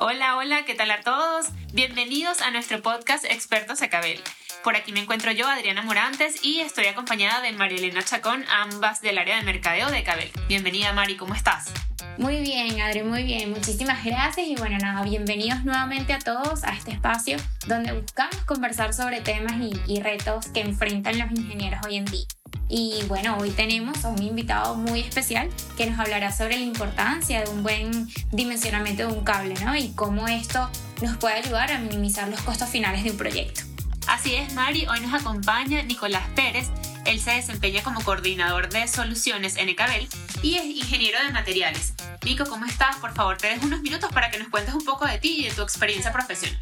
Hola, hola, ¿qué tal a todos? Bienvenidos a nuestro podcast Expertos Acabel. Por aquí me encuentro yo, Adriana Morantes, y estoy acompañada de Marielena Chacón, ambas del área de mercadeo de Cabel. Bienvenida, Mari, ¿cómo estás? Muy bien, Adri, muy bien. Muchísimas gracias y bueno, nada, bienvenidos nuevamente a todos a este espacio donde buscamos conversar sobre temas y retos que enfrentan los ingenieros hoy en día. Y bueno, hoy tenemos a un invitado muy especial que nos hablará sobre la importancia de un buen dimensionamiento de un cable, ¿no? Y cómo esto nos puede ayudar a minimizar los costos finales de un proyecto. Así es, Mari, hoy nos acompaña Nicolás Pérez. Él se desempeña como coordinador de soluciones en Ecabel y es ingeniero de materiales. Nico, ¿cómo estás? Por favor, te dejo unos minutos para que nos cuentes un poco de ti y de tu experiencia profesional.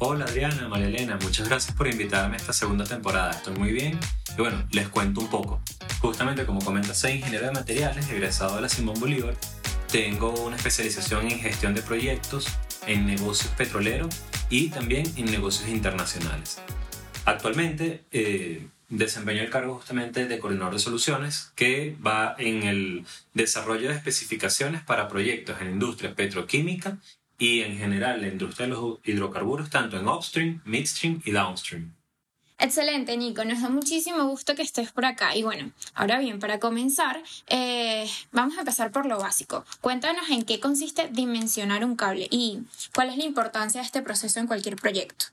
Hola Adriana, María Elena, muchas gracias por invitarme a esta segunda temporada. Estoy muy bien y bueno, les cuento un poco. Justamente como comenta, soy ingeniero de materiales, egresado de la Simón Bolívar. Tengo una especialización en gestión de proyectos, en negocios petroleros y también en negocios internacionales. Actualmente eh, desempeño el cargo justamente de coordinador de soluciones que va en el desarrollo de especificaciones para proyectos en industria petroquímica y en general la industria de los hidrocarburos, tanto en upstream, midstream y downstream. Excelente, Nico. Nos da muchísimo gusto que estés por acá. Y bueno, ahora bien, para comenzar, eh, vamos a empezar por lo básico. Cuéntanos en qué consiste dimensionar un cable y cuál es la importancia de este proceso en cualquier proyecto.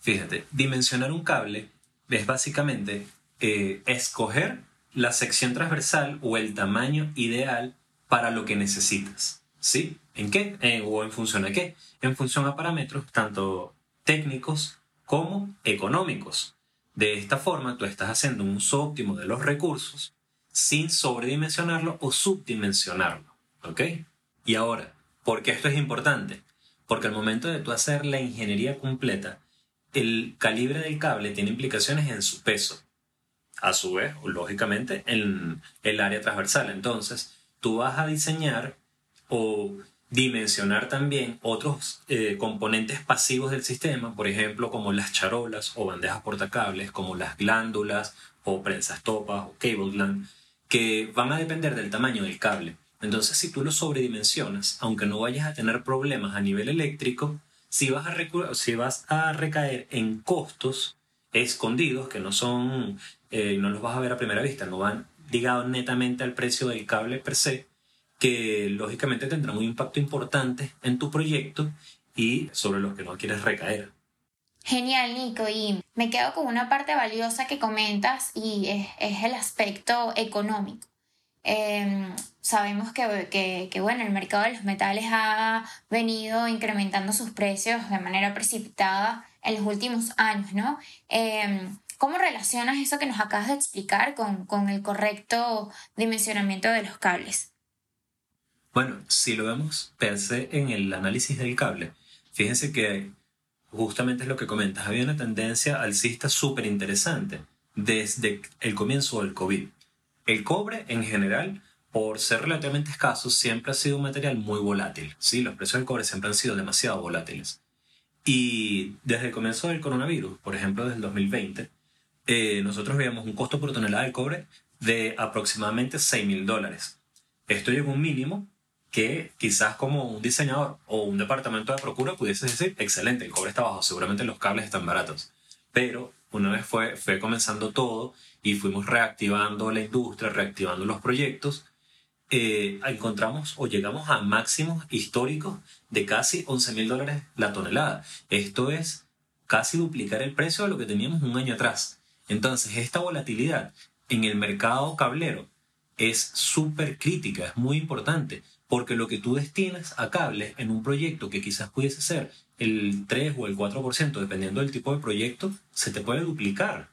Fíjate, dimensionar un cable es básicamente eh, escoger la sección transversal o el tamaño ideal para lo que necesitas. ¿Sí? ¿En qué? Eh, ¿O en función a qué? En función a parámetros tanto técnicos como económicos. De esta forma, tú estás haciendo un uso óptimo de los recursos sin sobredimensionarlo o subdimensionarlo. ¿Ok? Y ahora, ¿por qué esto es importante? Porque al momento de tú hacer la ingeniería completa, el calibre del cable tiene implicaciones en su peso. A su vez, lógicamente, en el área transversal. Entonces, tú vas a diseñar o dimensionar también otros eh, componentes pasivos del sistema, por ejemplo, como las charolas o bandejas portacables, como las glándulas o prensas topas o cable gland, que van a depender del tamaño del cable. Entonces, si tú lo sobredimensionas, aunque no vayas a tener problemas a nivel eléctrico, si vas a, si vas a recaer en costos escondidos, que no son, eh, no los vas a ver a primera vista, no van ligados netamente al precio del cable per se, que lógicamente tendrán un impacto importante en tu proyecto y sobre los que no quieres recaer. Genial, Nico. Y me quedo con una parte valiosa que comentas y es, es el aspecto económico. Em, sabemos que, que, bueno, el mercado de los metales ha venido incrementando sus precios de manera precipitada en los últimos años, ¿no? Em, ¿Cómo relacionas eso que nos acabas de explicar con, con el correcto dimensionamiento de los cables? Bueno, si lo vemos per se en el análisis del cable, fíjense que justamente es lo que comentas, había una tendencia alcista súper interesante desde el comienzo del COVID. El cobre en general, por ser relativamente escaso, siempre ha sido un material muy volátil. ¿sí? Los precios del cobre siempre han sido demasiado volátiles. Y desde el comienzo del coronavirus, por ejemplo, desde el 2020, eh, nosotros veíamos un costo por tonelada de cobre de aproximadamente 6 mil dólares. Esto llegó a un mínimo que quizás como un diseñador o un departamento de procura pudiese decir, excelente, el cobre está bajo, seguramente los cables están baratos. Pero una vez fue, fue comenzando todo y fuimos reactivando la industria, reactivando los proyectos, eh, encontramos o llegamos a máximos históricos de casi 11 mil dólares la tonelada. Esto es casi duplicar el precio de lo que teníamos un año atrás. Entonces, esta volatilidad en el mercado cablero es súper crítica, es muy importante, porque lo que tú destinas a cables en un proyecto que quizás pudiese ser el 3 o el 4%, dependiendo del tipo de proyecto, se te puede duplicar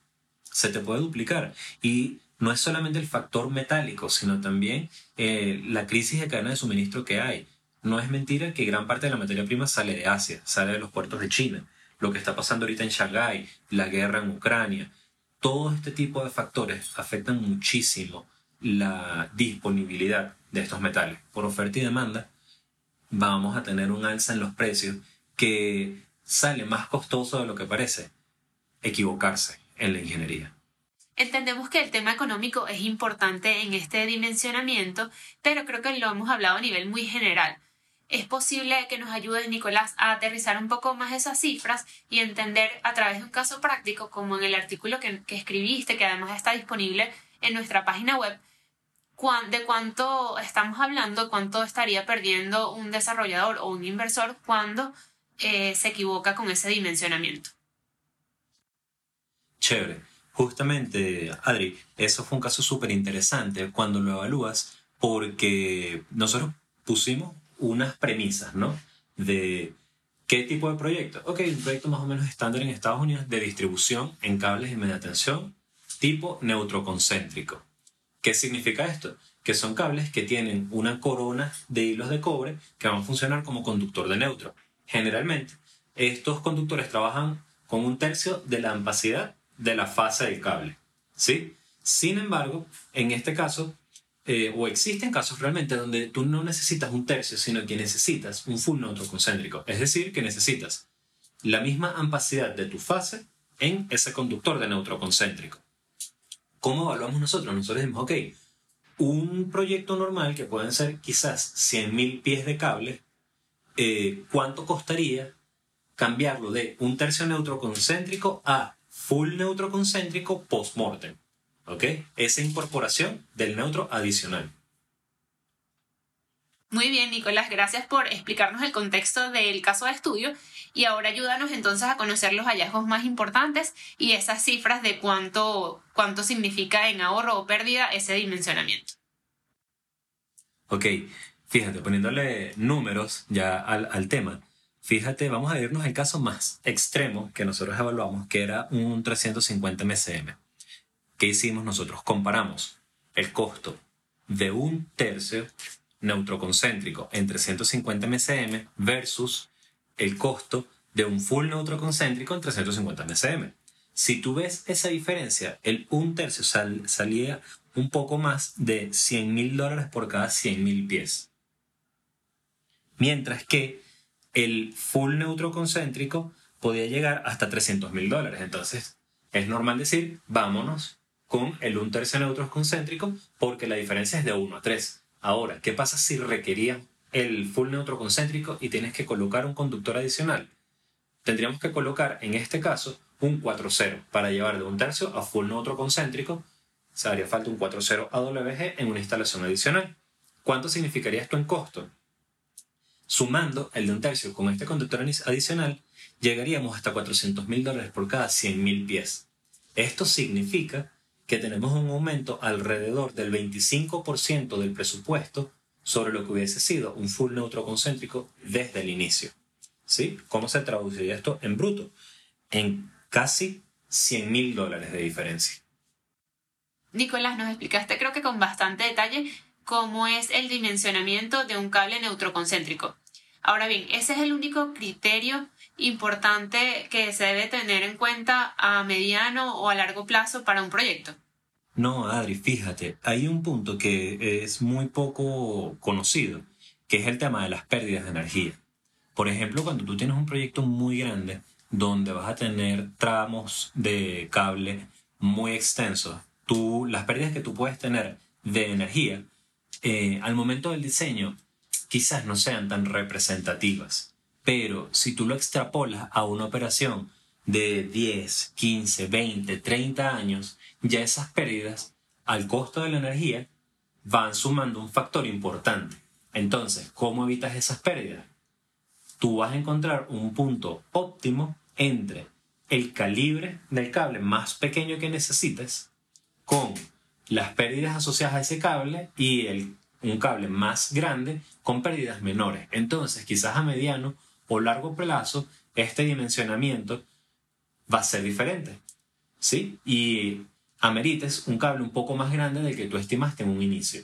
se te puede duplicar. Y no es solamente el factor metálico, sino también eh, la crisis de cadena de suministro que hay. No es mentira que gran parte de la materia prima sale de Asia, sale de los puertos de China. Lo que está pasando ahorita en Shanghái, la guerra en Ucrania, todo este tipo de factores afectan muchísimo la disponibilidad de estos metales. Por oferta y demanda, vamos a tener un alza en los precios que sale más costoso de lo que parece equivocarse en la ingeniería. Entendemos que el tema económico es importante en este dimensionamiento, pero creo que lo hemos hablado a nivel muy general. es posible que nos ayudes, Nicolás, a aterrizar un poco más esas cifras y entender a través de un caso práctico, como en el artículo que, que escribiste, que además está disponible en nuestra página web, de cuánto estamos hablando, cuánto estaría perdiendo un desarrollador o un inversor cuando eh, se equivoca con ese dimensionamiento. Chévere. Justamente, Adri, eso fue un caso súper interesante cuando lo evalúas porque nosotros pusimos unas premisas, ¿no? De qué tipo de proyecto. Ok, un proyecto más o menos estándar en Estados Unidos de distribución en cables de media tensión tipo neutroconcéntrico. ¿Qué significa esto? Que son cables que tienen una corona de hilos de cobre que van a funcionar como conductor de neutro. Generalmente, estos conductores trabajan con un tercio de la ampacidad de la fase del cable. ¿sí? Sin embargo, en este caso, eh, o existen casos realmente donde tú no necesitas un tercio, sino que necesitas un full neutro concéntrico. Es decir, que necesitas la misma ampacidad de tu fase en ese conductor de neutro concéntrico. ¿Cómo evaluamos nosotros? Nosotros decimos, ok, un proyecto normal que pueden ser quizás 100.000 pies de cable, eh, ¿cuánto costaría cambiarlo de un tercio neutro concéntrico a full neutro concéntrico post-mortem? ¿Ok? Esa incorporación del neutro adicional. Muy bien, Nicolás, gracias por explicarnos el contexto del caso de estudio y ahora ayúdanos entonces a conocer los hallazgos más importantes y esas cifras de cuánto, cuánto significa en ahorro o pérdida ese dimensionamiento. Ok, fíjate, poniéndole números ya al, al tema, fíjate, vamos a irnos al caso más extremo que nosotros evaluamos, que era un 350 MCM. ¿Qué hicimos nosotros? Comparamos el costo de un tercio neutroconcéntrico en 350 MCM versus el costo de un full neutroconcéntrico en 350 MCM. Si tú ves esa diferencia, el un tercio salía un poco más de 100 mil dólares por cada 100 mil pies. Mientras que el full neutroconcéntrico podía llegar hasta 300 mil dólares. Entonces, es normal decir, vámonos con el un tercio neutro concéntrico porque la diferencia es de 1 a 3. Ahora, ¿qué pasa si requerían el full neutro concéntrico y tienes que colocar un conductor adicional? Tendríamos que colocar, en este caso, un 4-0 para llevar de un tercio a full neutro concéntrico. Se haría falta un 4-0 AWG en una instalación adicional. ¿Cuánto significaría esto en costo? Sumando el de un tercio con este conductor adicional, llegaríamos hasta 400 mil dólares por cada 100 mil pies. Esto significa que tenemos un aumento alrededor del 25% del presupuesto sobre lo que hubiese sido un full neutro concéntrico desde el inicio. ¿Sí? ¿Cómo se traduciría esto en bruto? En casi 100 mil dólares de diferencia. Nicolás, nos explicaste creo que con bastante detalle cómo es el dimensionamiento de un cable neutroconcéntrico. Ahora bien, ese es el único criterio importante que se debe tener en cuenta a mediano o a largo plazo para un proyecto? No, Adri, fíjate, hay un punto que es muy poco conocido, que es el tema de las pérdidas de energía. Por ejemplo, cuando tú tienes un proyecto muy grande, donde vas a tener tramos de cable muy extensos, tú, las pérdidas que tú puedes tener de energía, eh, al momento del diseño, quizás no sean tan representativas. Pero si tú lo extrapolas a una operación de 10, 15, 20, 30 años, ya esas pérdidas al costo de la energía van sumando un factor importante. Entonces, ¿cómo evitas esas pérdidas? Tú vas a encontrar un punto óptimo entre el calibre del cable más pequeño que necesites con las pérdidas asociadas a ese cable y el, un cable más grande con pérdidas menores. Entonces, quizás a mediano o largo plazo, este dimensionamiento va a ser diferente. ¿Sí? Y amerites un cable un poco más grande del que tú estimaste en un inicio.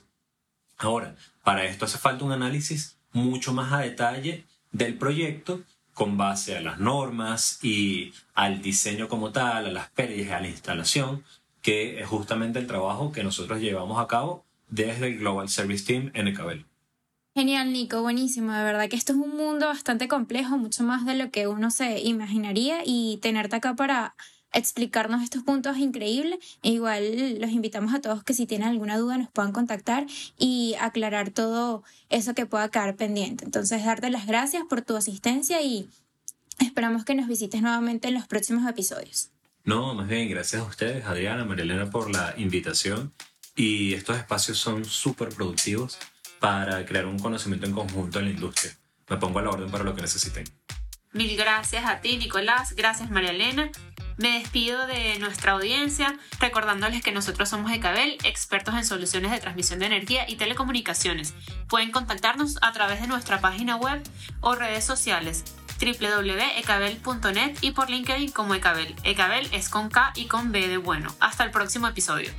Ahora, para esto hace falta un análisis mucho más a detalle del proyecto con base a las normas y al diseño como tal, a las pérdidas, a la instalación, que es justamente el trabajo que nosotros llevamos a cabo desde el Global Service Team en Ecabel. Genial, Nico, buenísimo. De verdad que esto es un mundo bastante complejo, mucho más de lo que uno se imaginaría y tenerte acá para explicarnos estos puntos increíbles. E igual los invitamos a todos que si tienen alguna duda nos puedan contactar y aclarar todo eso que pueda quedar pendiente. Entonces, darte las gracias por tu asistencia y esperamos que nos visites nuevamente en los próximos episodios. No, más bien, gracias a ustedes, Adriana, Marilena, por la invitación. Y estos espacios son súper productivos para crear un conocimiento en conjunto en la industria. Me pongo a la orden para lo que necesiten. Mil gracias a ti, Nicolás. Gracias, María Elena. Me despido de nuestra audiencia recordándoles que nosotros somos Ecabel, expertos en soluciones de transmisión de energía y telecomunicaciones. Pueden contactarnos a través de nuestra página web o redes sociales www.ecabel.net y por LinkedIn como Ecabel. Ecabel es con K y con B de bueno. Hasta el próximo episodio.